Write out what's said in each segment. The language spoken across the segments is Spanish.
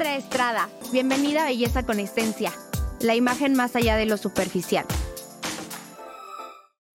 Andrea Estrada. Bienvenida a Belleza con Esencia, la imagen más allá de lo superficial.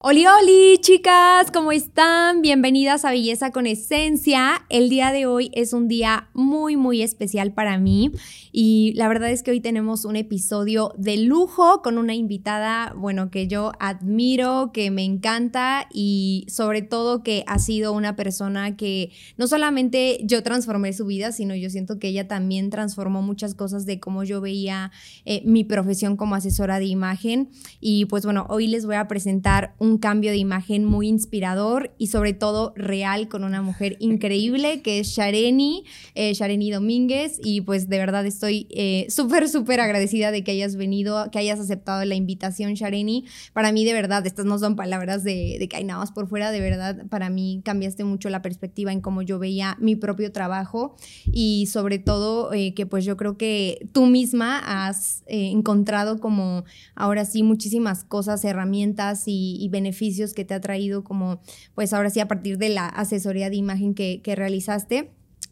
Oli, oli, chicas, ¿cómo están? Bienvenidas a Belleza con Esencia. El día de hoy es un día muy, muy especial para mí y la verdad es que hoy tenemos un episodio de lujo con una invitada, bueno, que yo admiro, que me encanta y sobre todo que ha sido una persona que no solamente yo transformé su vida, sino yo siento que ella también transformó muchas cosas de cómo yo veía eh, mi profesión como asesora de imagen. Y pues bueno, hoy les voy a presentar un cambio de imagen muy inspirador y sobre todo real con una mujer increíble que es Shareni, eh, Shareni Domínguez y pues de verdad estoy eh, súper, súper agradecida de que hayas venido, que hayas aceptado la invitación Shareni. Para mí de verdad, estas no son palabras de, de que hay nada más por fuera, de verdad para mí cambiaste mucho la perspectiva en cómo yo veía mi propio trabajo y sobre todo eh, que pues yo creo que tú misma has eh, encontrado como ahora sí muchísimas cosas, herramientas y, y beneficios que te ha traído como, pues ahora sí, a partir de la asesoría de imagen que, que realizaste.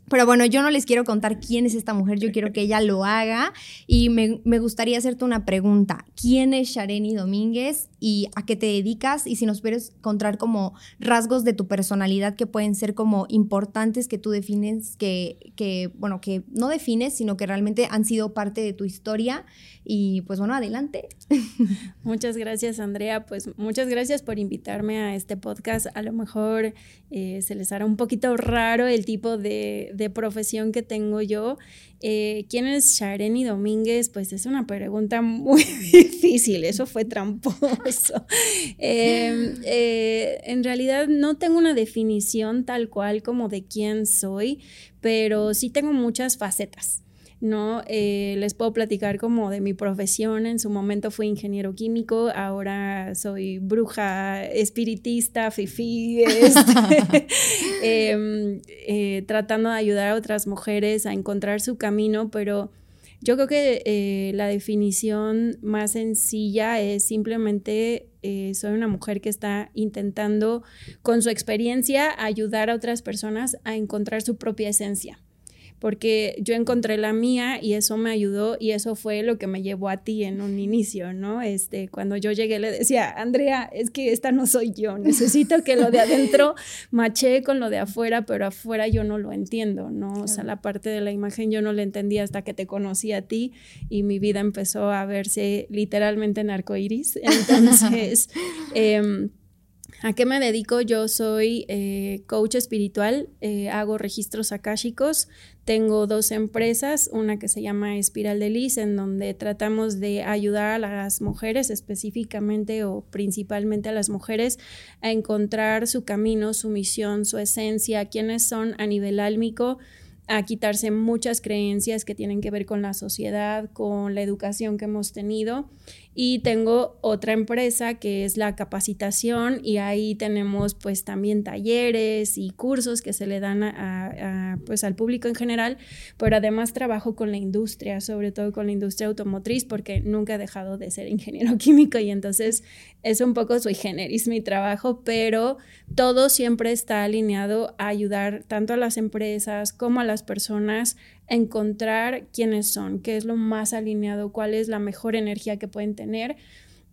Pero bueno, yo no les quiero contar quién es esta mujer, yo quiero que ella lo haga y me, me gustaría hacerte una pregunta. ¿Quién es Shareni Domínguez y a qué te dedicas? Y si nos puedes encontrar como rasgos de tu personalidad que pueden ser como importantes que tú defines, que, que, bueno, que no defines, sino que realmente han sido parte de tu historia. Y pues bueno, adelante. Muchas gracias, Andrea. Pues muchas gracias por invitarme a este podcast. A lo mejor eh, se les hará un poquito raro el tipo de de profesión que tengo yo. Eh, ¿Quién es Shareni Domínguez? Pues es una pregunta muy difícil, eso fue tramposo. Em, eh, en realidad no tengo una definición tal cual como de quién soy, pero sí tengo muchas facetas. ¿no? Eh, les puedo platicar como de mi profesión. En su momento fui ingeniero químico, ahora soy bruja, espiritista, fifi, este, em, eh, tratando de ayudar a otras mujeres a encontrar su camino, pero yo creo que eh, la definición más sencilla es simplemente soy una mujer que está intentando con su experiencia ayudar a otras personas a encontrar su propia esencia porque yo encontré la mía y eso me ayudó y eso fue lo que me llevó a ti en un inicio, ¿no? Este, cuando yo llegué le decía, Andrea, es que esta no soy yo, necesito que lo de adentro maché con lo de afuera, pero afuera yo no lo entiendo, ¿no? O sea, la parte de la imagen yo no la entendía hasta que te conocí a ti y mi vida empezó a verse literalmente en arcoiris. Entonces, eh, ¿A qué me dedico? Yo soy eh, coach espiritual, eh, hago registros akáshicos, tengo dos empresas, una que se llama Espiral de Liz, en donde tratamos de ayudar a las mujeres específicamente o principalmente a las mujeres a encontrar su camino, su misión, su esencia, quiénes son a nivel álmico, a quitarse muchas creencias que tienen que ver con la sociedad, con la educación que hemos tenido y tengo otra empresa que es la capacitación y ahí tenemos pues también talleres y cursos que se le dan a, pues al público en general, pero además trabajo con la industria, sobre todo con la industria automotriz porque nunca he dejado de ser ingeniero químico y entonces es un poco soy generis mi trabajo, pero todo siempre está alineado a ayudar tanto a las empresas como a las personas encontrar quiénes son, qué es lo más alineado, cuál es la mejor energía que pueden tener.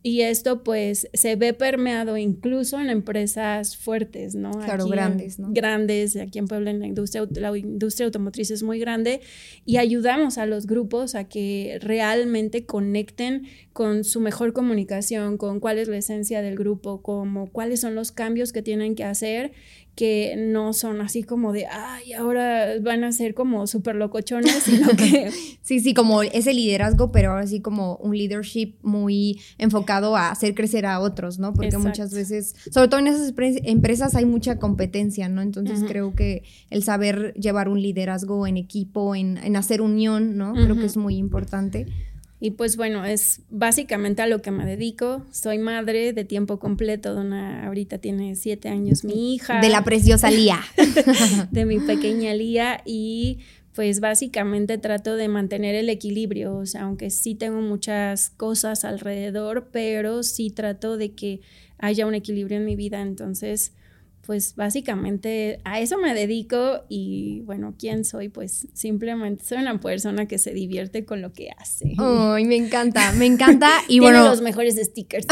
Y esto pues se ve permeado incluso en empresas fuertes, ¿no? Claro, grandes, ¿no? Grandes, aquí en Puebla en la industria, la industria automotriz es muy grande y ayudamos a los grupos a que realmente conecten con su mejor comunicación, con cuál es la esencia del grupo, como cuáles son los cambios que tienen que hacer que no son así como de, ay, ahora van a ser como súper locochones, sino que... sí, sí, como ese liderazgo, pero ahora sí como un leadership muy enfocado a hacer crecer a otros, ¿no? Porque muchas veces, sobre todo en esas empresas hay mucha competencia, ¿no? Entonces creo que el saber llevar un liderazgo en equipo, en, en hacer unión, ¿no? Creo que es muy importante. Y pues bueno, es básicamente a lo que me dedico. Soy madre de tiempo completo de una, ahorita tiene siete años mi hija. De la preciosa Lía. de mi pequeña Lía y pues básicamente trato de mantener el equilibrio, o sea, aunque sí tengo muchas cosas alrededor, pero sí trato de que haya un equilibrio en mi vida, entonces pues básicamente a eso me dedico y bueno, ¿quién soy? Pues simplemente soy una persona que se divierte con lo que hace. Ay, me encanta, me encanta. Y Tiene bueno, los mejores stickers.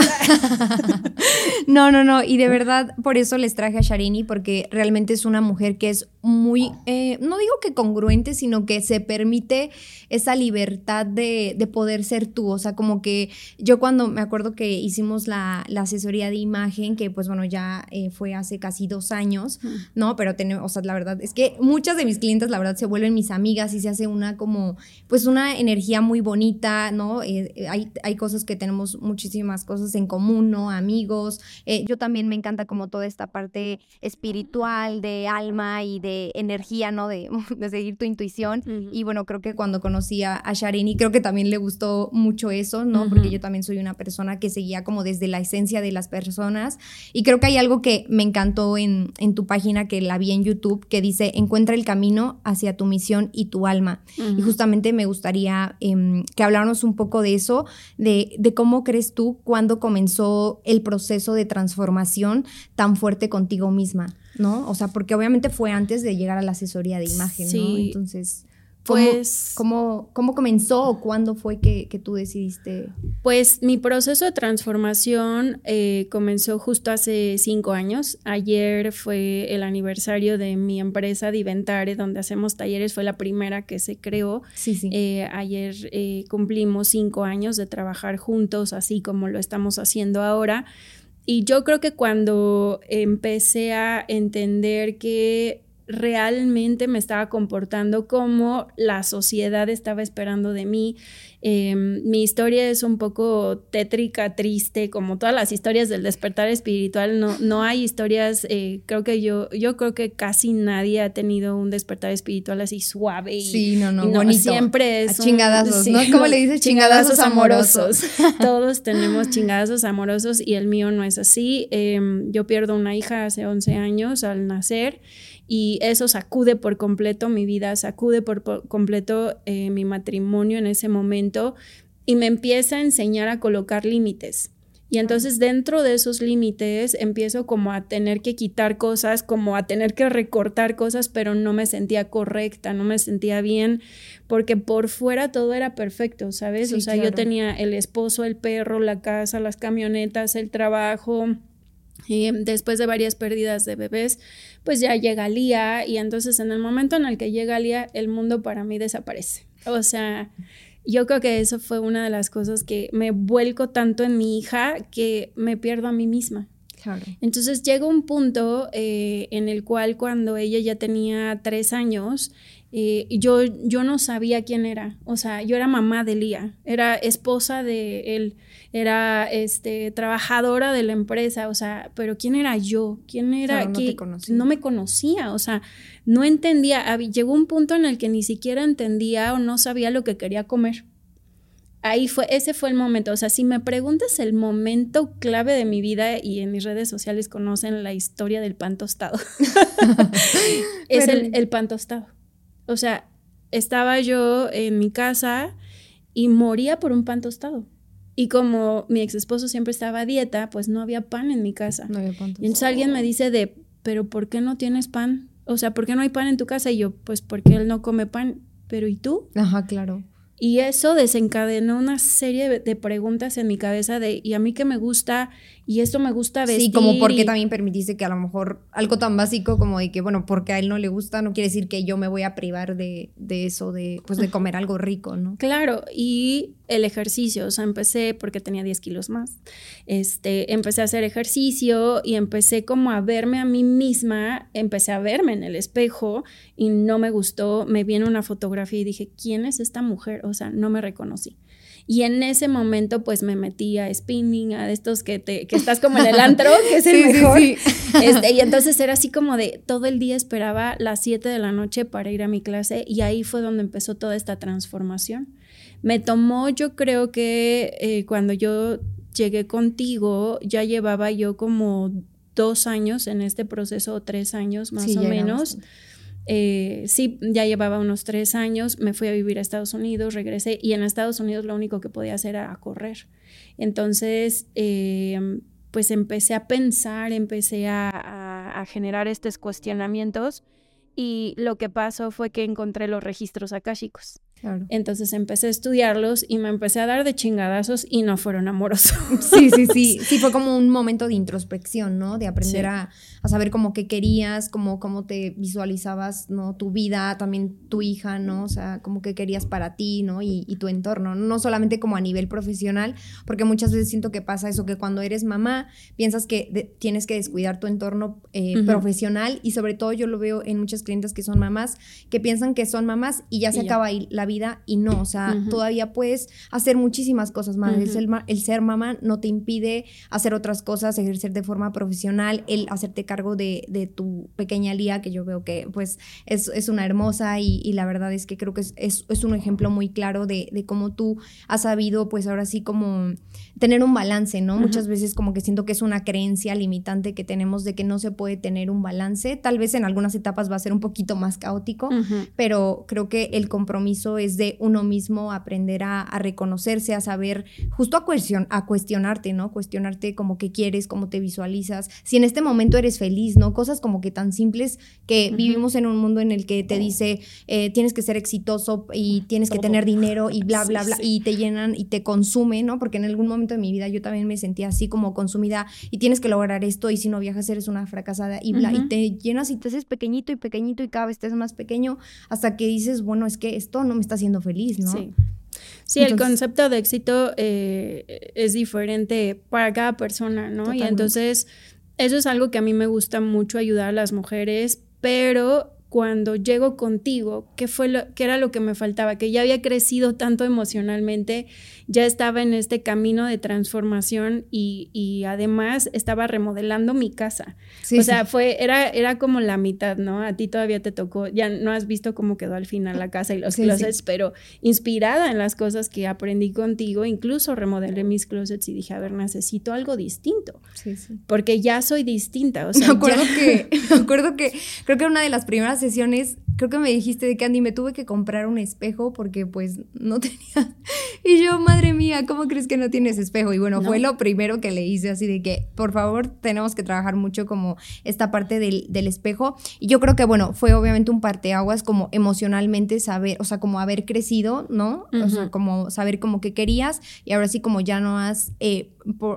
no, no, no. Y de verdad, por eso les traje a Sharini, porque realmente es una mujer que es muy, eh, no digo que congruente, sino que se permite esa libertad de, de, poder ser tú. O sea, como que yo cuando me acuerdo que hicimos la, la asesoría de imagen, que pues bueno, ya eh, fue hace casi dos años, ¿no? Pero tenemos, o sea, la verdad es que muchas de mis clientes, la verdad, se vuelven mis amigas y se hace una como, pues una energía muy bonita, ¿no? Eh, hay, hay cosas que tenemos muchísimas cosas en común, ¿no? Amigos. Eh, yo también me encanta como toda esta parte espiritual, de alma y de energía, ¿no? De, de seguir tu intuición. Uh -huh. Y bueno, creo que cuando conocí a, a Sharini, creo que también le gustó mucho eso, ¿no? Uh -huh. Porque yo también soy una persona que seguía como desde la esencia de las personas. Y creo que hay algo que me encantó en, en tu página, que la vi en YouTube, que dice, encuentra el camino hacia tu misión y tu alma. Uh -huh. Y justamente me gustaría eh, que habláramos un poco de eso, de, de cómo crees tú cuando comenzó el proceso de transformación tan fuerte contigo misma, ¿no? O sea, porque obviamente fue antes de llegar a la asesoría de imagen, sí. ¿no? Entonces... ¿Cómo, pues, ¿cómo, ¿cómo, comenzó o cuándo fue que, que, tú decidiste? Pues mi proceso de transformación eh, comenzó justo hace cinco años. Ayer fue el aniversario de mi empresa Diventare, donde hacemos talleres. Fue la primera que se creó. Sí, sí. Eh, ayer eh, cumplimos cinco años de trabajar juntos, así como lo estamos haciendo ahora. Y yo creo que cuando empecé a entender que realmente me estaba comportando como la sociedad estaba esperando de mí. Eh, mi historia es un poco tétrica, triste, como todas las historias del despertar espiritual. No, no hay historias, eh, creo que yo, yo creo que casi nadie ha tenido un despertar espiritual así suave. Y, sí, no, no, y no bonito. Siempre es. A chingadazos, un, ¿no? Sí, ¿Cómo le dices? Chingadazos, chingadazos amorosos. amorosos. Todos tenemos chingadazos amorosos y el mío no es así. Eh, yo pierdo una hija hace 11 años al nacer y eso sacude por completo mi vida, sacude por, por completo eh, mi matrimonio en ese momento y me empieza a enseñar a colocar límites. Y entonces dentro de esos límites empiezo como a tener que quitar cosas, como a tener que recortar cosas, pero no me sentía correcta, no me sentía bien, porque por fuera todo era perfecto, ¿sabes? Sí, o sea, claro. yo tenía el esposo, el perro, la casa, las camionetas, el trabajo, y después de varias pérdidas de bebés, pues ya llega Lía y entonces en el momento en el que llega Lía, el mundo para mí desaparece. O sea, yo creo que eso fue una de las cosas que me vuelco tanto en mi hija que me pierdo a mí misma. Claro. Entonces llega un punto eh, en el cual cuando ella ya tenía tres años, eh, yo, yo no sabía quién era. O sea, yo era mamá de Lía, era esposa de él, era este, trabajadora de la empresa, o sea, pero ¿quién era yo? ¿Quién era? Claro, no, te conocía. no me conocía, o sea, no entendía. Llegó un punto en el que ni siquiera entendía o no sabía lo que quería comer ahí fue, ese fue el momento. O sea, si me preguntas el momento clave de mi vida y en mis redes sociales conocen la historia del pan tostado, es el, el pan tostado. O sea, estaba yo en mi casa y moría por un pan tostado. Y como mi ex esposo siempre estaba a dieta, pues no había pan en mi casa. No había puntos. Y entonces alguien me dice de, pero ¿por qué no tienes pan? O sea, ¿por qué no hay pan en tu casa? Y yo, pues porque él no come pan. Pero ¿y tú? Ajá, claro. Y eso desencadenó una serie de- de preguntas en mi cabeza de, ¿y a mí qué me gusta? Y esto me gusta vestir. Sí, como porque y- también permitiste que a lo mejor algo tan básico como de que, bueno, porque a él no le gusta, no quiere decir que yo me voy a privar de, de eso, de, pues, de comer algo rico, ¿no? Claro, y el ejercicio, o sea, empecé porque tenía 10 kilos más, este, empecé a hacer ejercicio y empecé como a verme a mí misma, empecé a verme en el espejo y no me gustó, me vi en una fotografía y dije, ¿quién es esta mujer? O sea, no me reconocí. Y en ese momento pues me metí a spinning, a estos que, te, que estás como en el antro, que es el Sí, mejor. sí. Este, y entonces era así como de todo el día esperaba las 7 de la noche para ir a mi clase y ahí fue donde empezó toda esta transformación. Me tomó, yo creo que eh, cuando yo llegué contigo, ya llevaba yo como dos años en este proceso, o tres años más Sí, o menos. bastante. Eh, sí, ya llevaba unos tres años, me fui a vivir a Estados Unidos, regresé y en Estados Unidos lo único que podía hacer era correr. Entonces, eh, pues empecé a pensar, empecé a, a- a generar estos cuestionamientos y lo que pasó fue que encontré los registros akáshicos. Entonces empecé a estudiarlos y me empecé a dar de chingadazos y no fueron amorosos. Sí, sí, sí. Sí, fue como un momento de introspección, ¿no? De aprender a, saber cómo qué querías, cómo, cómo te visualizabas, ¿no? Tu vida, también tu hija, ¿no? O sea, cómo qué querías para ti, ¿no? Y, tu entorno. No solamente como a nivel profesional, porque muchas veces siento que pasa eso, que cuando eres mamá piensas que tienes que descuidar tu entorno eh, profesional y sobre todo yo lo veo en muchas clientes que son mamás, que piensan que son mamás y ya se acaba ahí la vida y no, o sea, todavía puedes hacer muchísimas cosas más. el, ser mamá no te impide hacer otras cosas, ejercer de forma profesional, el hacerte cargo de, tu pequeña Lía, que yo veo que pues es, una hermosa y, la verdad es que creo que es, es, un ejemplo muy claro de, de, cómo tú has sabido pues ahora sí como tener un balance, ¿no? Muchas veces como que siento que es una creencia limitante que tenemos de que no se puede tener un balance. Tal vez en algunas etapas va a ser un poquito más caótico, pero creo que el compromiso es de uno mismo aprender a, reconocerse, a saber, justo a, a cuestionarte, ¿no? Cuestionarte como que quieres, cómo te visualizas, si en este momento eres feliz, ¿no? Cosas como que tan simples que vivimos en un mundo en el que te dice, eh, tienes que ser exitoso y tienes que tener dinero y bla, bla, bla, y te llenan y te consumen, ¿no? Porque en algún momento de mi vida yo también me sentía así como consumida y tienes que lograr esto y si no viajas eres una fracasada y bla, y te llenas y te haces pequeñito y pequeñito y cada vez te haces más pequeño hasta que dices, bueno, es que esto no me está haciendo feliz, ¿no? Sí. Sí, el concepto de éxito eh, es diferente para cada persona, ¿no? Y entonces, eso es algo que a mí me gusta mucho ayudar a las mujeres, pero cuando llego contigo, ¿qué fue lo qué era lo que me faltaba? Que ya había crecido tanto emocionalmente, ya estaba en este camino de transformación y, y además estaba remodelando mi casa. o sea, fue era era como la mitad, ¿no? A ti todavía te tocó, ya no has visto cómo quedó al final la casa y los closets, pero inspirada en las cosas que aprendí contigo, incluso remodelé mis closets y dije, a ver, necesito algo distinto. Sí, sí. Porque ya soy distinta, o sea, me acuerdo que me acuerdo que creo que una de las primeras sesiones, creo que me dijiste de Candy, me tuve que comprar un espejo porque pues no tenía. Y yo, madre mía, ¿cómo crees que no tienes espejo? Y bueno, fue lo primero que le hice, así de que, por favor, tenemos que trabajar mucho como esta parte del, del espejo. Y yo creo que, bueno, fue obviamente un parteaguas como emocionalmente saber, o sea, como haber crecido, ¿no? O sea, como saber como que querías y ahora sí como ya no has... Eh,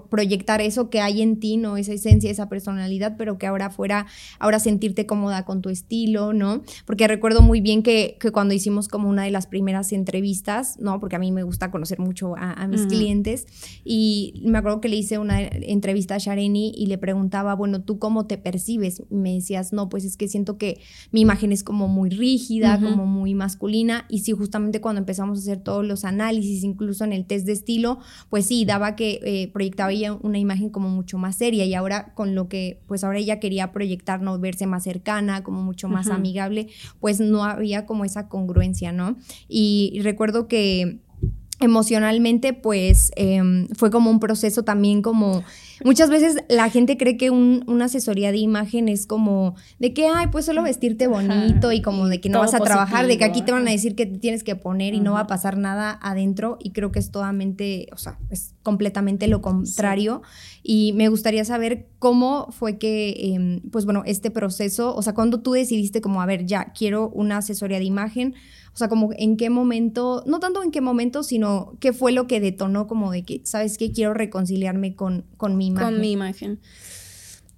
proyectar eso que hay en ti, ¿no? Esa esencia, esa personalidad, pero que ahora fuera, ahora sentirte cómoda con tu estilo, ¿no? Porque recuerdo muy bien que, que cuando hicimos como una de las primeras entrevistas, ¿no? Porque a mí me gusta conocer mucho a, mis clientes y me acuerdo que le hice una entrevista a Shareni y le preguntaba, bueno, ¿tú cómo te percibes? me decías, no, pues es que siento que mi imagen es como muy rígida, como muy masculina y sí, justamente cuando empezamos a hacer todos los análisis, incluso en el test de estilo, pues sí, daba que eh, proyectaba ella una imagen como mucho más seria y ahora con lo que, pues ahora ella quería proyectar, ¿no? Verse más cercana, como mucho más amigable, pues no había como esa congruencia, ¿no? y recuerdo que emocionalmente, pues em, fue como un proceso también como... Muchas veces la gente cree que una asesoría de imagen es como de que, ay, pues solo vestirte bonito y como de que no vas a trabajar, de que aquí te van a decir que te tienes que poner y no va a pasar nada adentro y creo que es totalmente, o sea, es completamente lo contrario. Y me gustaría saber cómo fue que, em, pues bueno, este proceso, o sea, cuando tú decidiste como, a ver, ya, quiero una asesoría de imagen, o sea, como en qué momento, no tanto en qué momento, sino qué fue lo que detonó como de que, ¿sabes qué? Quiero reconciliarme con, con mi imagen. Con mi imagen.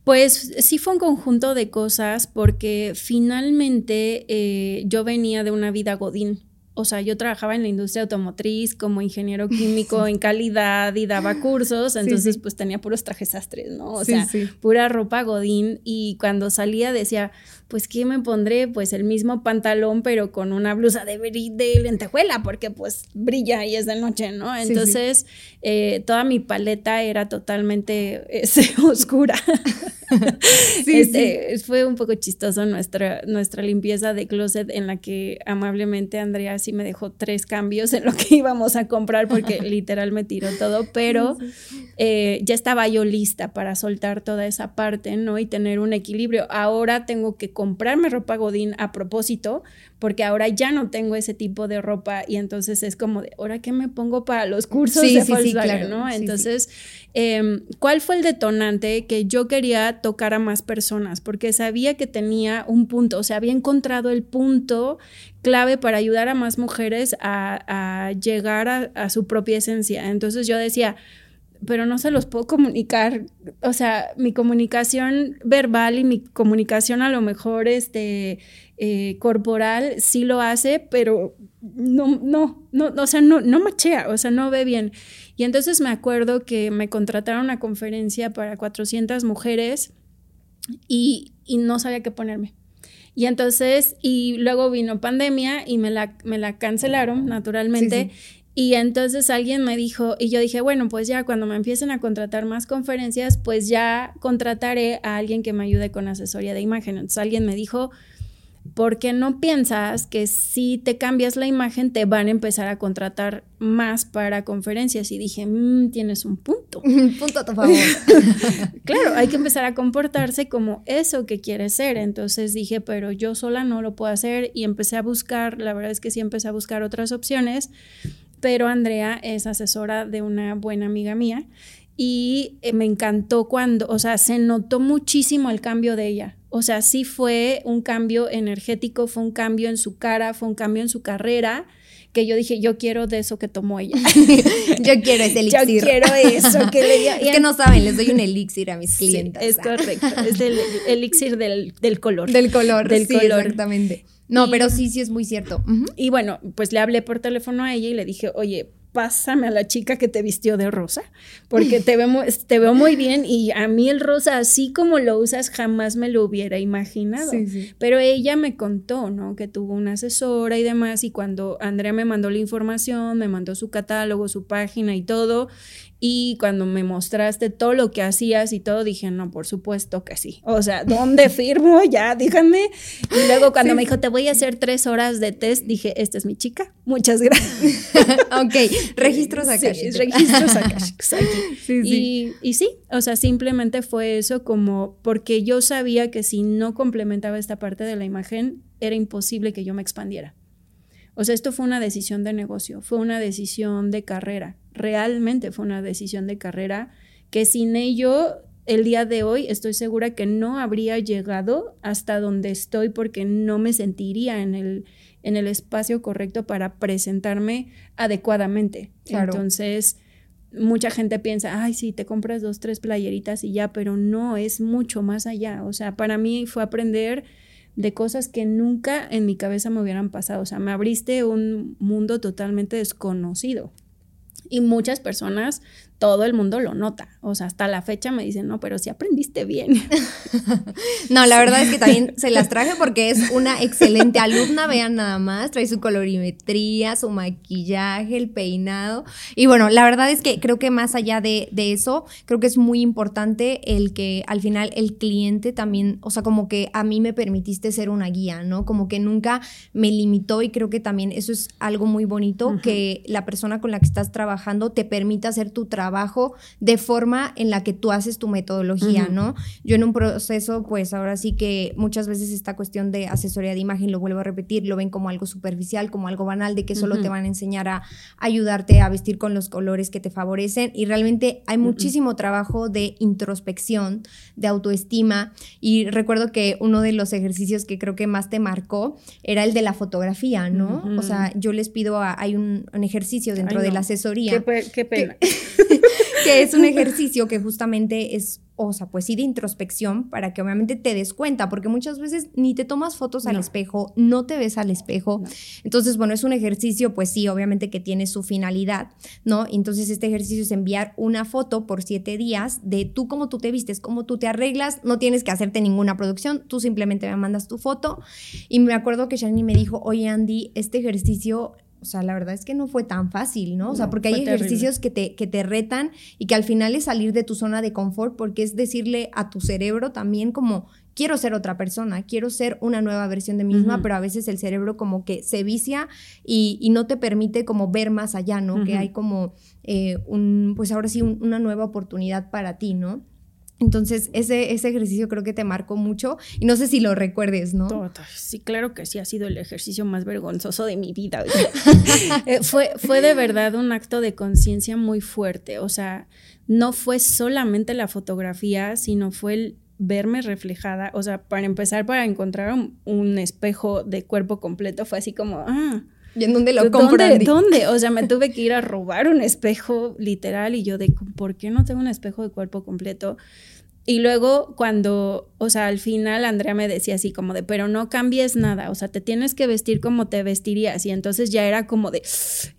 Pues sí fue un conjunto de cosas porque finalmente eh, yo venía de una vida godín o sea, yo trabajaba en la industria automotriz como ingeniero químico en calidad y daba cursos, entonces pues tenía puros trajes sastres, ¿no? O sea, pura ropa godín y cuando salía decía, pues ¿qué me pondré? Pues el mismo pantalón pero con una blusa de, de lentejuela porque pues brilla y es de noche, ¿no? Entonces eh, toda mi paleta era totalmente este, oscura. este, Fue un poco chistoso nuestra, nuestra limpieza de closet en la que amablemente Andrea sí me dejó tres cambios en lo que íbamos a comprar porque literal me tiró todo, pero eh, ya estaba yo lista para soltar toda esa parte, ¿no? Y tener un equilibrio. Ahora tengo que comprarme ropa Godín a propósito, porque ahora ya no tengo ese tipo de ropa y entonces es como de, ¿ahora qué me pongo para los cursos de Volkswagen, ¿no? Entonces, em, ¿cuál fue el detonante? Que yo quería tocar a más personas, porque sabía que tenía un punto, o sea, había encontrado el punto clave para ayudar a más mujeres a, llegar a, su propia esencia. Entonces yo decía, pero no se los puedo comunicar. O sea, mi comunicación verbal y mi comunicación a lo mejor este, eh, corporal sí lo hace, pero no, no, no, o sea, no, no machea, o sea, no ve bien. Y entonces me acuerdo que me contrataron a una conferencia para 400 mujeres y, y no sabía qué ponerme. Y entonces, y luego vino pandemia y me la, me la cancelaron naturalmente. Y entonces alguien me dijo, y yo dije, bueno, pues ya cuando me empiecen a contratar más conferencias, pues ya contrataré a alguien que me ayude con asesoría de imagen. Entonces alguien me dijo, porque no piensas que si te cambias la imagen te van a empezar a contratar más para conferencias? Y dije, mm, tienes un punto. punto a tu favor. claro, hay que empezar a comportarse como eso que quieres ser. Entonces dije, pero yo sola no lo puedo hacer y empecé a buscar, la verdad es que sí empecé a buscar otras opciones, pero Andrea es asesora de una buena amiga mía y eh, me encantó cuando, o sea, se notó muchísimo el cambio de ella. O sea, sí fue un cambio energético, fue un cambio en su cara, fue un cambio en su carrera, que yo dije, yo quiero de eso que tomó ella. yo quiero ese elixir. Yo quiero eso que le dio. Es que no saben, les doy un elixir a mis clientes. es correcto, es el elixir del, color. Del color, del color. exactamente. No, pero sí, sí es muy cierto. Y bueno, pues le hablé por teléfono a ella y le dije, oye, pásame a la chica que te vistió de rosa, porque te veo, te veo muy bien y a mí el rosa, así como lo usas, jamás me lo hubiera imaginado. Pero ella me contó, ¿no? Que tuvo una asesora y demás, y cuando Andrea me mandó la información, me mandó su catálogo, su página y todo, y cuando me mostraste todo lo que hacías y todo, dije, no, por supuesto que sí. O sea, ¿dónde firmo? Ya, díganme. Y luego cuando me dijo, te voy a hacer tres horas de test, dije, esta es mi chica. Muchas gracias. ok, registros acá. Sí, registros acá. Y, y sí, o sea, simplemente fue eso como porque yo sabía que si no complementaba esta parte de la imagen, era imposible que yo me expandiera. O sea, esto fue una decisión de negocio, fue una decisión de carrera, realmente fue una decisión de carrera que sin ello el día de hoy estoy segura que no habría llegado hasta donde estoy porque no me sentiría en el, en el espacio correcto para presentarme adecuadamente. Entonces, mucha gente piensa, ay, sí, te compras dos, tres playeritas y ya, pero no, es mucho más allá. O sea, para mí fue aprender de cosas que nunca en mi cabeza me hubieran pasado. O sea, me abriste un mundo totalmente desconocido. Y muchas personas todo el mundo lo nota. O sea, hasta la fecha me dicen, no, pero sí aprendiste bien. no, la verdad es que también se las traje porque es una excelente alumna, vean nada más, trae su colorimetría, su maquillaje, el peinado. Y bueno, la verdad es que creo que más allá de, de eso, creo que es muy importante el que al final el cliente también, o sea, como que a mí me permitiste ser una guía, ¿no? Como que nunca me limitó y creo que también eso es algo muy bonito, que la persona con la que estás trabajando te permita hacer tu trabajo de forma en la que tú haces tu metodología, ¿no? Yo en un proceso, pues ahora sí que muchas veces esta cuestión de asesoría de imagen, lo vuelvo a repetir, lo ven como algo superficial, como algo banal, de que solo te van a enseñar a ayudarte a vestir con los colores que te favorecen y realmente hay muchísimo trabajo de introspección, de autoestima y recuerdo que uno de los ejercicios que creo que más te marcó era el de la fotografía, ¿no? O sea, yo les pido, hay un, ejercicio dentro de la asesoría. Qué, pena. que es un ejercicio que justamente es, o sea, pues sí de introspección para que obviamente te des cuenta, porque muchas veces ni te tomas fotos al espejo, no te ves al espejo. Entonces, bueno, es un ejercicio, pues sí, obviamente que tiene su finalidad, ¿no? Entonces, este ejercicio es enviar una foto por siete días de tú cómo tú te vistes, cómo tú te arreglas, no tienes que hacerte ninguna producción, tú simplemente me mandas tu foto. Y me acuerdo que Shani me dijo, oye Andy, este ejercicio o sea, la verdad es que no fue tan fácil, ¿no? O sea, porque hay ejercicios que te, que te retan y que al final es salir de tu zona de confort porque es decirle a tu cerebro también como quiero ser otra persona, quiero ser una nueva versión de mí misma, pero a veces el cerebro como que se vicia y, no te permite como ver más allá, ¿no? Que hay como eh, un, pues ahora sí, una nueva oportunidad para ti, ¿no? Entonces, ese, ese ejercicio creo que te marcó mucho y no sé si lo recuerdes, ¿no? Sí, claro que sí, ha sido el ejercicio más vergonzoso de mi vida. Eh, fue, fue de verdad un acto de conciencia muy fuerte, o sea, no fue solamente la fotografía, sino fue el verme reflejada, o sea, para empezar, para encontrar un, espejo de cuerpo completo, fue así como, ah. ¿Y en dónde lo compras? ¿Dónde? O sea, me tuve que ir a robar un espejo literal y yo de, ¿por qué no tengo un espejo de cuerpo completo? Y luego cuando, o sea, al final Andrea me decía así como de, pero no cambies nada, o sea, te tienes que vestir como te vestirías. Y entonces ya era como de,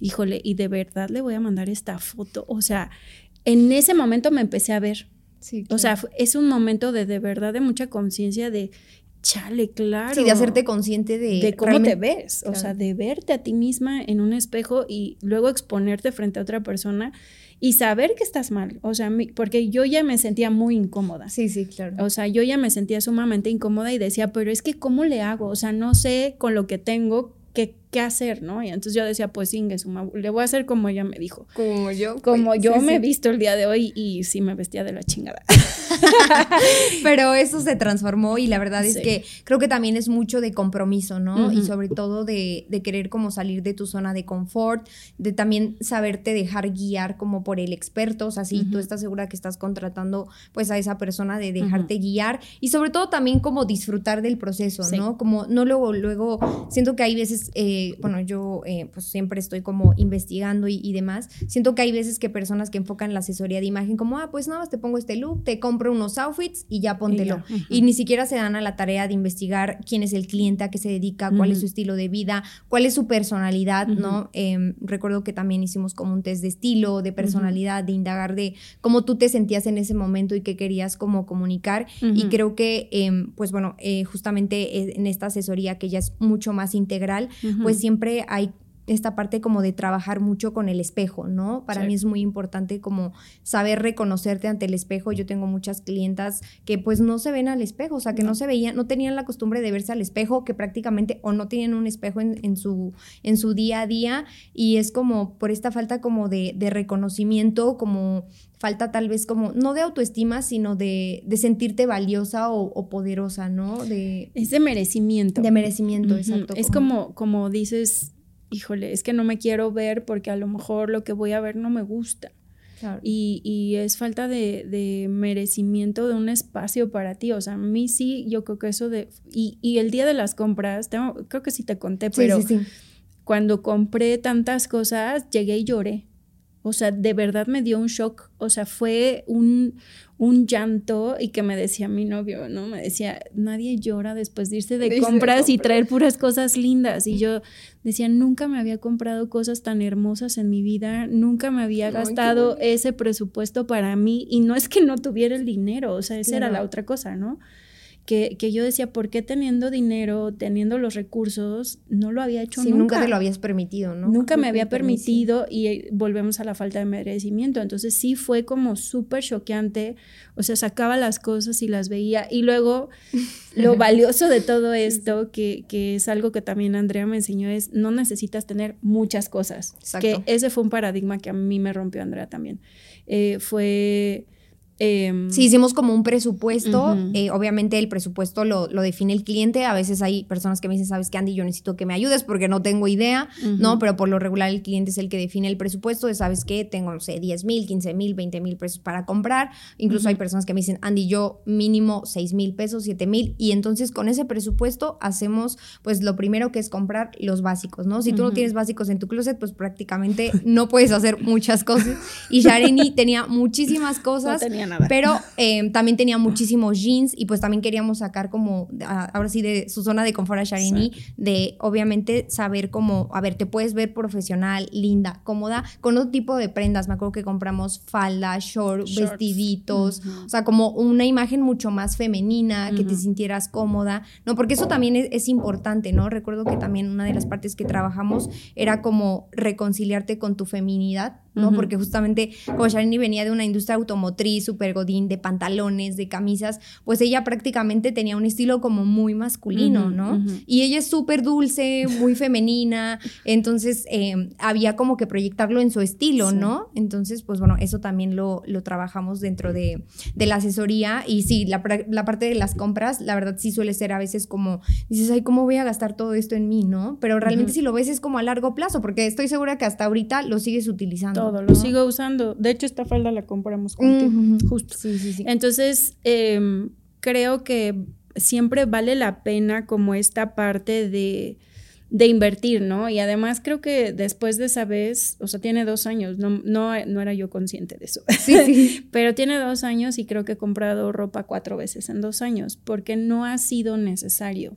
híjole, y de verdad le voy a mandar esta foto. O sea, en ese momento me empecé a ver. Sí, O sea, es un momento de de verdad de mucha conciencia de, chale, claro. Sí, de hacerte consciente de, de cómo te ves, o sea, de verte a ti misma en un espejo y luego exponerte frente a otra persona y saber que estás mal, o sea, porque yo ya me sentía muy incómoda. Sí, sí, claro. O sea, yo ya me sentía sumamente incómoda y decía, pero es que ¿cómo le hago? O sea, no sé con lo que tengo qué, qué hacer, ¿no? Y entonces yo decía, pues Inge, le voy a hacer como ella me dijo. Como yo. Como pues, yo me he visto el día de hoy y sí me vestía de la chingada. Pero eso se transformó y la verdad es que creo que también es mucho de compromiso, ¿no? Y sobre todo de, de, querer como salir de tu zona de confort, de también saberte dejar guiar como por el experto, o sea, si tú estás segura que estás contratando pues a esa persona de dejarte guiar y sobre todo también como disfrutar del proceso, ¿no? Como no luego, luego, siento que hay veces... Eh, bueno, yo eh, pues siempre estoy como investigando y, demás, siento que hay veces que personas que enfocan la asesoría de imagen como, ah, pues nada más te pongo este look, te compro unos outfits y ya póntelo. Y, ni siquiera se dan a la tarea de investigar quién es el cliente, a qué se dedica, cuál es su estilo de vida, cuál es su personalidad, ¿no? Em, recuerdo que también hicimos como un test de estilo, de personalidad, de indagar de cómo tú te sentías en ese momento y qué querías como comunicar. Y creo que, em, pues bueno, eh, justamente eh, en esta asesoría que ya es mucho más integral, pues pues siempre hay esta parte como de trabajar mucho con el espejo, ¿no? Para mí es muy importante como saber reconocerte ante el espejo. Yo tengo muchas clientas que pues no se ven al espejo, o sea, que no, se veían, no tenían la costumbre de verse al espejo, que prácticamente o no tenían un espejo en, su, en su día a día y es como por esta falta como de, reconocimiento, como falta tal vez como, no de autoestima, sino de, sentirte valiosa o, poderosa, ¿no? De, es de merecimiento. De merecimiento, exacto. Es como, como dices, híjole, es que no me quiero ver porque a lo mejor lo que voy a ver no me gusta. Y, es falta de, merecimiento de un espacio para ti. O sea, a mí sí, yo creo que eso de... Y, el día de las compras, creo que sí te conté, pero cuando compré tantas cosas, llegué y lloré. O sea, de verdad me dio un shock. O sea, fue un, un llanto y que me decía mi novio, ¿no? Me decía, nadie llora después de irse de compras y traer puras cosas lindas. Y yo decía, nunca me había comprado cosas tan hermosas en mi vida, nunca me había gastado ese presupuesto para mí. Y no es que no tuviera el dinero, o sea, esa era la otra cosa, ¿no? Que, que, yo decía, ¿por qué teniendo dinero, teniendo los recursos, no lo había hecho sí, nunca? te lo habías permitido, ¿no? Nunca me había permitido y eh, volvemos a la falta de merecimiento. Entonces sí fue como súper choqueante, o sea, sacaba las cosas y las veía. Y luego lo valioso de todo esto, que, que, es algo que también Andrea me enseñó, es no necesitas tener muchas cosas. Exacto. Que ese fue un paradigma que a mí me rompió Andrea también. Eh, fue Em, sí, hicimos como un presupuesto. Eh, obviamente el presupuesto lo, define el cliente. A veces hay personas que me dicen, sabes qué, Andy, yo necesito que me ayudes porque no tengo idea, ¿no? Pero por lo regular el cliente es el que define el presupuesto de, sabes qué, tengo, no sé, 10 mil, 15 mil, 20 mil pesos para comprar. Incluso hay personas que me dicen, Andy, yo mínimo 6 mil pesos, 7 mil. Y entonces con ese presupuesto hacemos, pues lo primero que es comprar los básicos, ¿no? Si tú no tienes básicos en tu closet, pues prácticamente no puedes hacer muchas cosas. Y Shareni tenía muchísimas cosas. No tenía Pero eh, también tenía muchísimos jeans y pues también queríamos sacar como, ahora sí, de su zona de confort a Sharini, de obviamente saber cómo, a ver, te puedes ver profesional, linda, cómoda, con otro tipo de prendas. Me acuerdo que compramos falda, short, vestiditos, o sea, como una imagen mucho más femenina, que te sintieras cómoda, ¿no? Porque eso también es, es importante, ¿no? Recuerdo que también una de las partes que trabajamos era como reconciliarte con tu feminidad ¿no? Porque justamente como Sharini venía de una industria automotriz, super godín, de pantalones, de camisas, pues ella prácticamente tenía un estilo como muy masculino, ¿no? Y ella es súper dulce, muy femenina, entonces em, había como que proyectarlo en su estilo, ¿no? Entonces, pues bueno, eso también lo, lo trabajamos dentro de, de, la asesoría y sí, la, la parte de las compras, la verdad sí suele ser a veces como, dices, ay, ¿cómo voy a gastar todo esto en mí, no? Pero realmente si lo ves es como a largo plazo, porque estoy segura que hasta ahorita lo sigues utilizando. Todo, lo sigo usando. De hecho, esta falda la compramos contigo, justo. Sí, sí, sí. Entonces, em, creo que siempre vale la pena como esta parte de de invertir, ¿no? Y además creo que después de esa vez, o sea, tiene dos años, no, no, no era yo consciente de eso, sí, pero tiene dos años y creo que he comprado ropa cuatro veces en dos años, porque no ha sido necesario.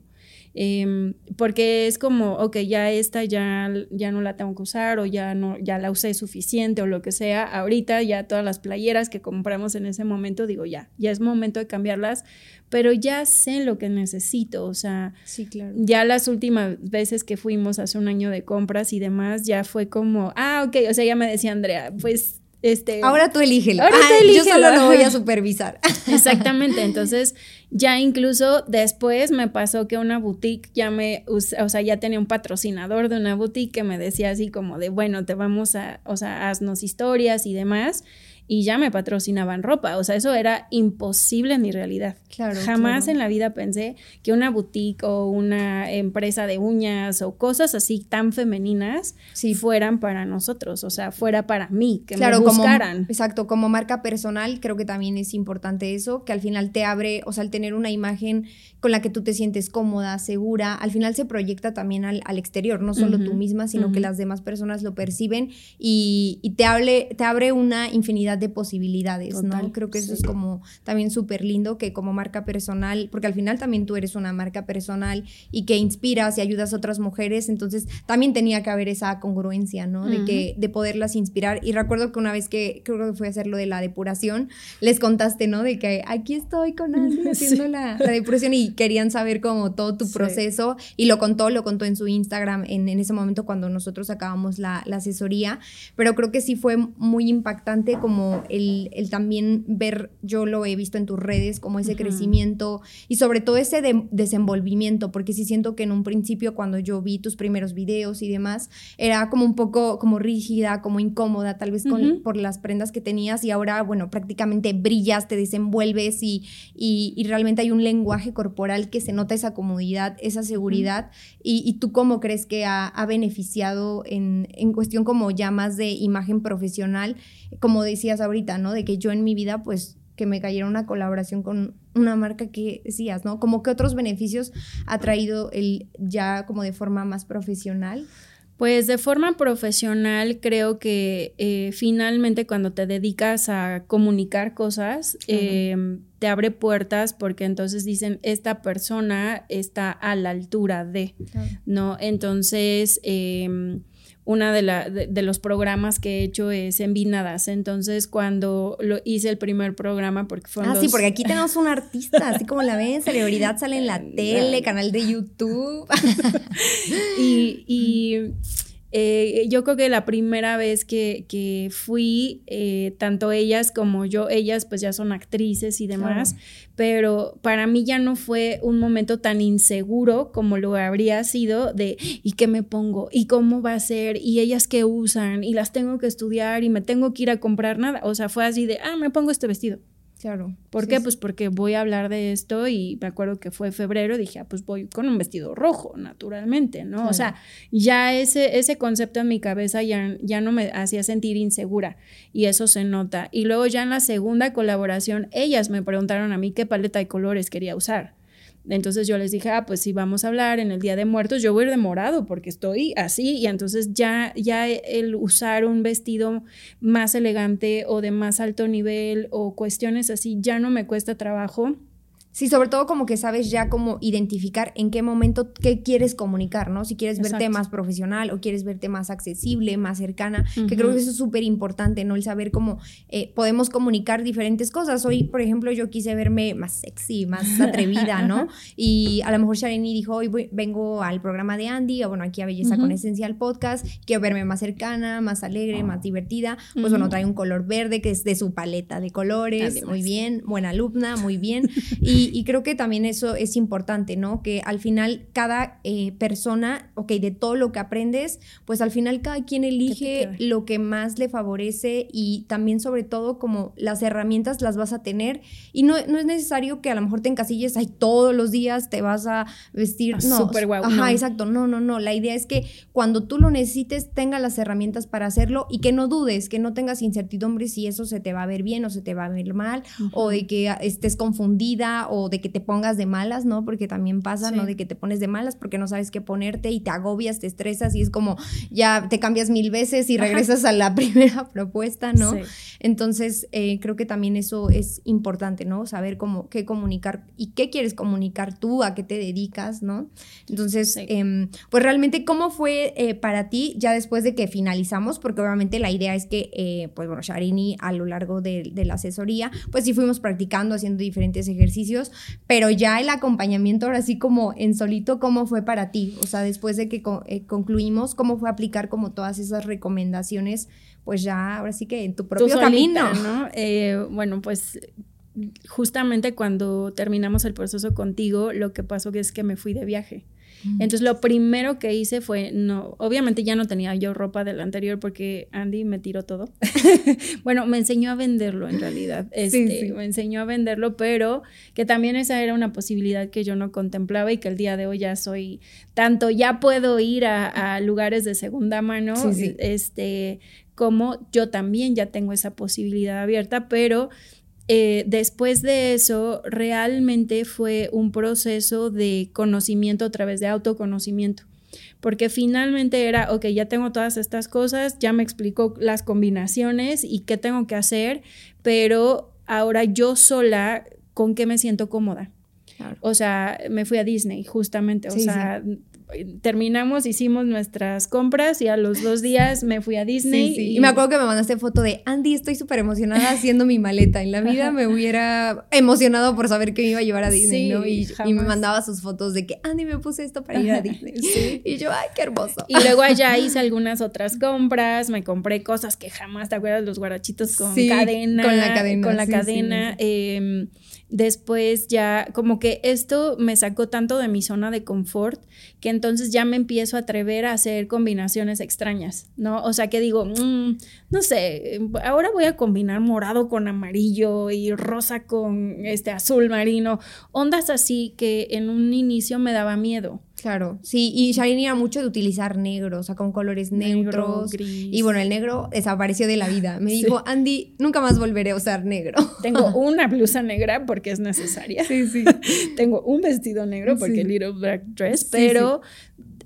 Em, porque es como, ok, ya esta ya, ya no la tengo que usar o ya, no, ya la usé suficiente o lo que sea. Ahorita ya todas las playeras que compramos en ese momento, digo, ya, ya es momento de cambiarlas, pero ya sé lo que necesito, o sea, sí, claro. ya las últimas veces que fuimos hace un año de compras y demás, ya fue como, ah, ok, o sea, ya me decía Andrea, pues este, ahora tú elígelo. Ahora tú elígelo. Yo solo lo voy a supervisar. Exactamente. Entonces, ya incluso después me pasó que una boutique ya me, o sea, ya tenía un patrocinador de una boutique que me decía así como de, bueno, te vamos a, o sea, haznos historias y demás y ya me patrocinaban ropa. O sea, eso era imposible en mi realidad. Claro. Jamás en la vida pensé que una boutique o una empresa de uñas o cosas así tan femeninas sí. fueran para nosotros. O sea, fuera para mí, que me buscaran. exacto, como marca personal, creo que también es importante eso, que al final te abre, o sea, al tener una imagen con la que tú te sientes cómoda, segura, al final se proyecta también al, exterior, no solo tú misma, sino que las demás personas lo perciben y, y te, hable, te abre una infinidad de posibilidades, ¿no? Creo que eso es como también súper lindo que como marca personal, porque al final también tú eres una marca personal y que inspiras y ayudas a otras mujeres, entonces también tenía que haber esa congruencia, ¿no? De que de poderlas inspirar y recuerdo que una vez que creo que fue a hacer lo de la depuración, les contaste, ¿no? De que aquí estoy con Andy haciendo la, depuración y querían saber como todo tu proceso y lo contó, lo contó en su Instagram en, ese momento cuando nosotros acabamos la, la asesoría, pero creo que sí fue muy impactante como el, también ver, yo lo he visto en tus redes, como ese crecimiento y sobre todo ese desenvolvimiento, porque sí siento que en un principio cuando yo vi tus primeros videos y demás, era como un poco como rígida, como incómoda, tal vez por las prendas que tenías y ahora, bueno, prácticamente brillas, te desenvuelves y, y, realmente hay un lenguaje corporal que se nota esa comodidad, esa seguridad y, tú cómo crees que ha, ha beneficiado en, en cuestión como ya más de imagen profesional, como decías, ahorita, ¿no? De que yo en mi vida, pues, que me cayera una colaboración con una marca que decías, ¿no? Como que otros beneficios ha traído el ya como de forma más profesional. Pues de forma profesional creo que eh, finalmente cuando te dedicas a comunicar cosas, em, te abre puertas porque entonces dicen, esta persona está a la altura de, ¿no? Entonces... Eh, una de, la, de, los programas que he hecho es Envinadas. Entonces, cuando lo hice el primer programa, porque fue. Ah, sí, porque aquí tenemos un artista, así como la ven, celebridad sale en la tele, canal de YouTube. y, y eh, yo creo que la primera vez que, que fui, eh, tanto ellas como yo, ellas pues ya son actrices y demás, pero para mí ya no fue un momento tan inseguro como lo habría sido de ¿y qué me pongo? ¿y cómo va a ser? ¿y ellas qué usan? y las tengo que estudiar y me tengo que ir a comprar nada. O sea, fue así de, ah, me pongo este vestido. Claro. ¿Por qué? Pues porque voy a hablar de esto y me acuerdo que fue febrero, dije, ah, pues voy con un vestido rojo, naturalmente, ¿no? O sea, ya ese, ese concepto en mi cabeza ya, ya no me hacía sentir insegura y eso se nota. Y luego ya en la segunda colaboración, ellas me preguntaron a mí qué paleta de colores quería usar. Entonces yo les dije, ah, pues si vamos a hablar en el Día de Muertos, yo voy a ir de morado porque estoy así y entonces ya, ya el usar un vestido más elegante o de más alto nivel o cuestiones así ya no me cuesta trabajo Sí, sobre todo como que sabes ya cómo identificar en qué momento qué quieres comunicar, ¿no? Si quieres verte más profesional o quieres verte más accesible, más cercana, que creo que eso es súper importante, ¿no? El saber cómo eh, podemos comunicar diferentes cosas. Hoy, por ejemplo, yo quise verme más sexy, más atrevida, ¿no? Y a lo mejor Sharini dijo, hoy vengo al programa de Andy, o bueno, aquí a Belleza con Esencial Podcast, quiero verme más cercana, más alegre, más divertida. Pues bueno, trae un color verde que es de su paleta de colores, muy bien, buena alumna, muy bien. Y y, creo que también eso es importante, ¿no? Que al final cada eh, persona, ok, de todo lo que aprendes, pues al final cada quien elige lo que más le favorece y también sobre todo como las herramientas las vas a tener y no, no es necesario que a lo mejor te encasilles ahí todos los días, te vas a vestir. Ah, no, súper guau. Ajá, exacto. No, no, no. La idea es que cuando tú lo necesites, tenga las herramientas para hacerlo y que no dudes, que no tengas incertidumbre si eso se te va a ver bien o se te va a ver mal o de que estés confundida o de que te pongas de malas, ¿no? Porque también pasa, ¿no? De que te pones de malas porque no sabes qué ponerte y te agobias, te estresas y es como ya te cambias mil veces y regresas a la primera propuesta, ¿no? Entonces, eh, creo que también eso es importante, ¿no? Saber cómo, qué comunicar y qué quieres comunicar tú, a qué te dedicas, ¿no? Entonces, em, pues realmente, ¿cómo fue eh, para ti ya después de que finalizamos? Porque obviamente la idea es que, eh, pues bueno, Sharini a lo largo de, de la asesoría, pues sí fuimos practicando, haciendo diferentes ejercicios pero ya el acompañamiento ahora sí como en solito, ¿cómo fue para ti? O sea, después de que eh, concluimos, ¿cómo fue aplicar como todas esas recomendaciones? Pues ya, ahora sí que en tu propio camino. ¿no? Eh, bueno, pues justamente cuando terminamos el proceso contigo, lo que pasó es que me fui de viaje. Entonces lo primero que hice fue, no, obviamente ya no tenía yo ropa del anterior porque Andy me tiró todo. bueno, me enseñó a venderlo en realidad. Este, Me enseñó a venderlo, pero que también esa era una posibilidad que yo no contemplaba y que el día de hoy ya soy, tanto ya puedo ir a, lugares de segunda mano, este, como yo también ya tengo esa posibilidad abierta, pero eh, después de eso, realmente fue un proceso de conocimiento a través de autoconocimiento. Porque finalmente era, ok, ya tengo todas estas cosas, ya me explicó las combinaciones y qué tengo que hacer, pero ahora yo sola, ¿con qué me siento cómoda? O sea, me fui a Disney, justamente. O sea, terminamos, hicimos nuestras compras y a los dos días me fui a Disney. Y... me acuerdo que me mandaste foto de Andy, estoy súper emocionada haciendo mi maleta. En la vida me hubiera emocionado por saber que me iba a llevar a Disney, ¿no? Y, me mandaba sus fotos de que Andy me puse esto para ir a Disney. Y yo, ay, qué hermoso. Y luego allá hice algunas otras compras, me compré cosas que jamás, ¿te acuerdas? Los guarachitos con cadena. Con la cadena. Con la cadena. Em, Después ya como que esto me sacó tanto de mi zona de confort que entonces ya me empiezo a atrever a hacer combinaciones extrañas, ¿no? O sea que digo, mm, no sé, ahora voy a combinar morado con amarillo y rosa con este azul marino, ondas así que en un inicio me daba miedo. Claro, sí, y Sharini era mucho de utilizar negro, o sea, con colores neutros. gris. Y bueno, el negro desapareció de la vida. Me dijo, Andy, nunca más volveré a usar negro. Tengo una blusa negra porque es necesaria. Sí, sí. Tengo un vestido negro porque Little Black Dress, pero,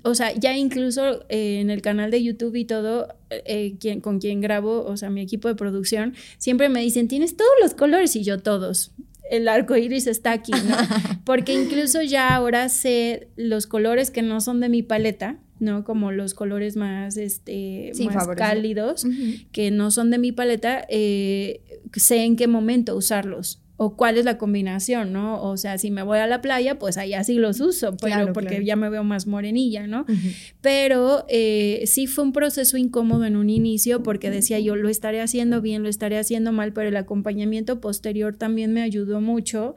o sea, ya incluso eh, en el canal de YouTube y todo, eh, quien, con quien grabo, o sea, mi equipo de producción, siempre me dicen, tienes todos los colores y yo todos el arco iris está aquí, ¿no? Porque incluso ya ahora sé los colores que no son de mi paleta, ¿no? Como los colores más, este, más cálidos, que no son de mi paleta, eh, sé en qué momento usarlos o cuál es la combinación, ¿no? O sea, si me voy a la playa, pues allá sí los uso, pero porque ya me veo más morenilla, ¿no? Pero eh, sí fue un proceso incómodo en un inicio porque decía yo, lo estaré haciendo bien, lo estaré haciendo mal, pero el acompañamiento posterior también me ayudó mucho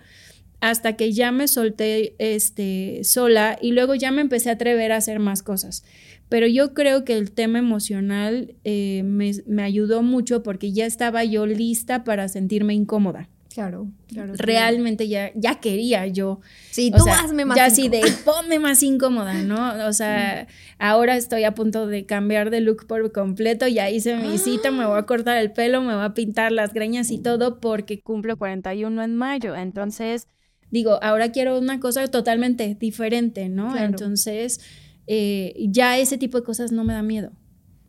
hasta que ya me solté este, sola y luego ya me empecé a atrever a hacer más cosas. Pero yo creo que el tema emocional eh, me, me ayudó mucho porque ya estaba yo lista para sentirme incómoda. Claro, claro. Realmente ya, ya quería yo. Sí, tú hazme más Ya así de ponme más incómoda, ¿no? O sea, ahora estoy a punto de cambiar de look por completo. Ya hice mi cita, me voy a cortar el pelo, me voy a pintar las greñas y todo porque cumplo 41 en mayo. Entonces, digo, ahora quiero una cosa totalmente diferente, ¿no? Entonces, eh, ya ese tipo de cosas no me da miedo.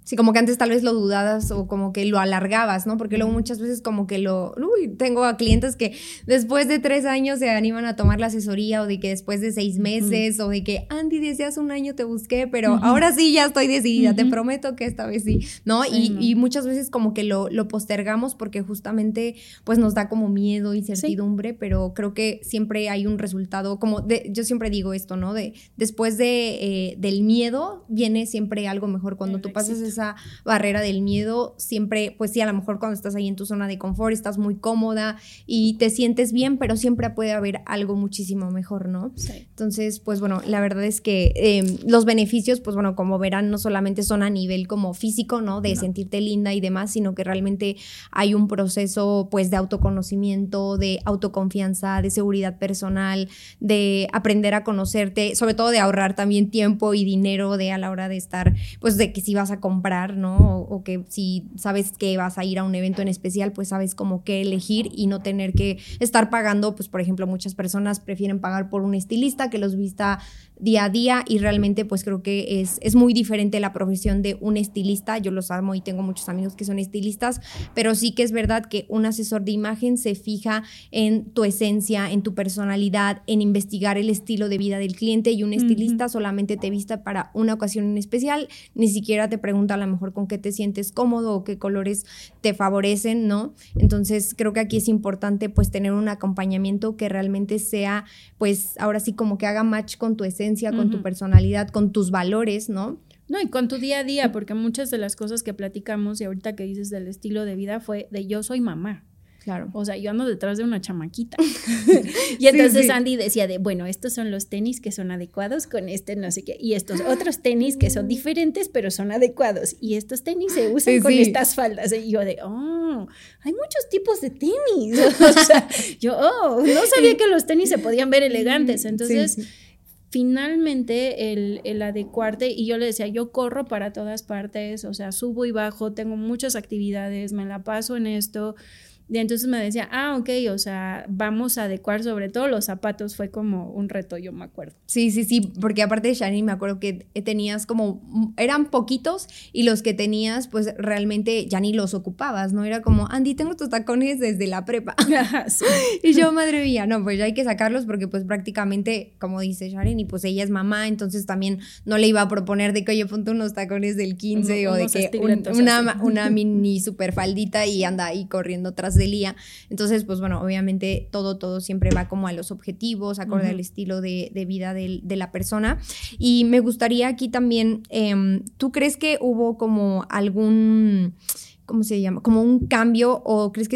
Sí, como que antes tal vez lo dudabas o como que lo alargabas, ¿no? Porque luego muchas veces como que lo... Uy, tengo a clientes que después de tres años se animan a tomar la asesoría o de que después de seis meses o de que, Andy, desde hace un año te busqué, pero ahora sí ya estoy decidida, te prometo que esta vez sí, ¿no? y, muchas veces como que lo, lo, postergamos porque justamente pues nos da como miedo, incertidumbre, pero creo que siempre hay un resultado, como de, yo siempre digo esto, ¿no? De después de, eh, del miedo viene siempre algo mejor. Cuando tú pasas esa barrera del miedo, siempre, pues sí, a lo mejor cuando estás ahí en tu zona de confort, estás muy cómoda y te sientes bien, pero siempre puede haber algo muchísimo mejor, ¿no? Entonces, pues bueno, la verdad es que em, los beneficios, pues bueno, como verán, no solamente son a nivel como físico, ¿no? De sentirte linda y demás, sino que realmente hay un proceso, pues, de autoconocimiento, de autoconfianza, de seguridad personal, de aprender a conocerte, sobre todo de ahorrar también tiempo y dinero de a la hora de estar, pues, de que si vas a comprar ¿no? O, que si sabes que vas a ir a un evento en especial, pues sabes como qué elegir y no tener que estar pagando, pues por ejemplo, muchas personas prefieren pagar por un estilista que los vista día a día y realmente pues creo que es, es muy diferente la profesión de un estilista. Yo los amo y tengo muchos amigos que son estilistas, pero sí que es verdad que un asesor de imagen se fija en tu esencia, en tu personalidad, en investigar el estilo de vida del cliente y un estilista solamente te vista para una ocasión en especial, ni siquiera te pregunta a lo mejor con qué te sientes cómodo o qué colores te favorecen, ¿no? Entonces creo que aquí es importante pues tener un acompañamiento que realmente sea pues ahora sí como que haga match con tu esencia con tu personalidad, con tus valores, ¿no? No, y con tu día a día, porque muchas de las cosas que platicamos y ahorita que dices del estilo de vida fue de yo soy mamá. Claro. O sea, yo ando detrás de una chamaquita. y entonces Andy decía de, bueno, estos son los tenis que son adecuados con este no sé qué. Y estos otros tenis que son diferentes, pero son adecuados. Y estos tenis se usan con estas faldas. Y yo de, oh, hay muchos tipos de tenis. o sea, yo, oh, no sabía que los tenis se podían ver elegantes. Entonces finalmente el, el, adecuarte, y yo le decía, yo corro para todas partes, o sea, subo y bajo, tengo muchas actividades, me la paso en esto, y entonces me decía, ah, ok, o sea, vamos a adecuar sobre todo los zapatos, fue como un reto, yo me acuerdo. Sí, sí, sí, porque aparte de Shani, me acuerdo que tenías como, eran poquitos y los que tenías, pues realmente ya ni los ocupabas, ¿no? Era como, Andy, tengo tus tacones desde la prepa. y yo, madre mía, no, pues ya hay que sacarlos porque pues prácticamente, como dice Shani, pues ella es mamá, entonces también no le iba a proponer de que, oye, ponte unos tacones del 15 o de que una, una mini super faldita y anda ahí corriendo tras del día. Entonces, pues bueno, obviamente todo, todo siempre va como a los objetivos, acorde al estilo de, vida de, la persona. Y me gustaría aquí también, em, ¿tú crees que hubo como algún... ¿cómo se llama? Como un cambio o crees que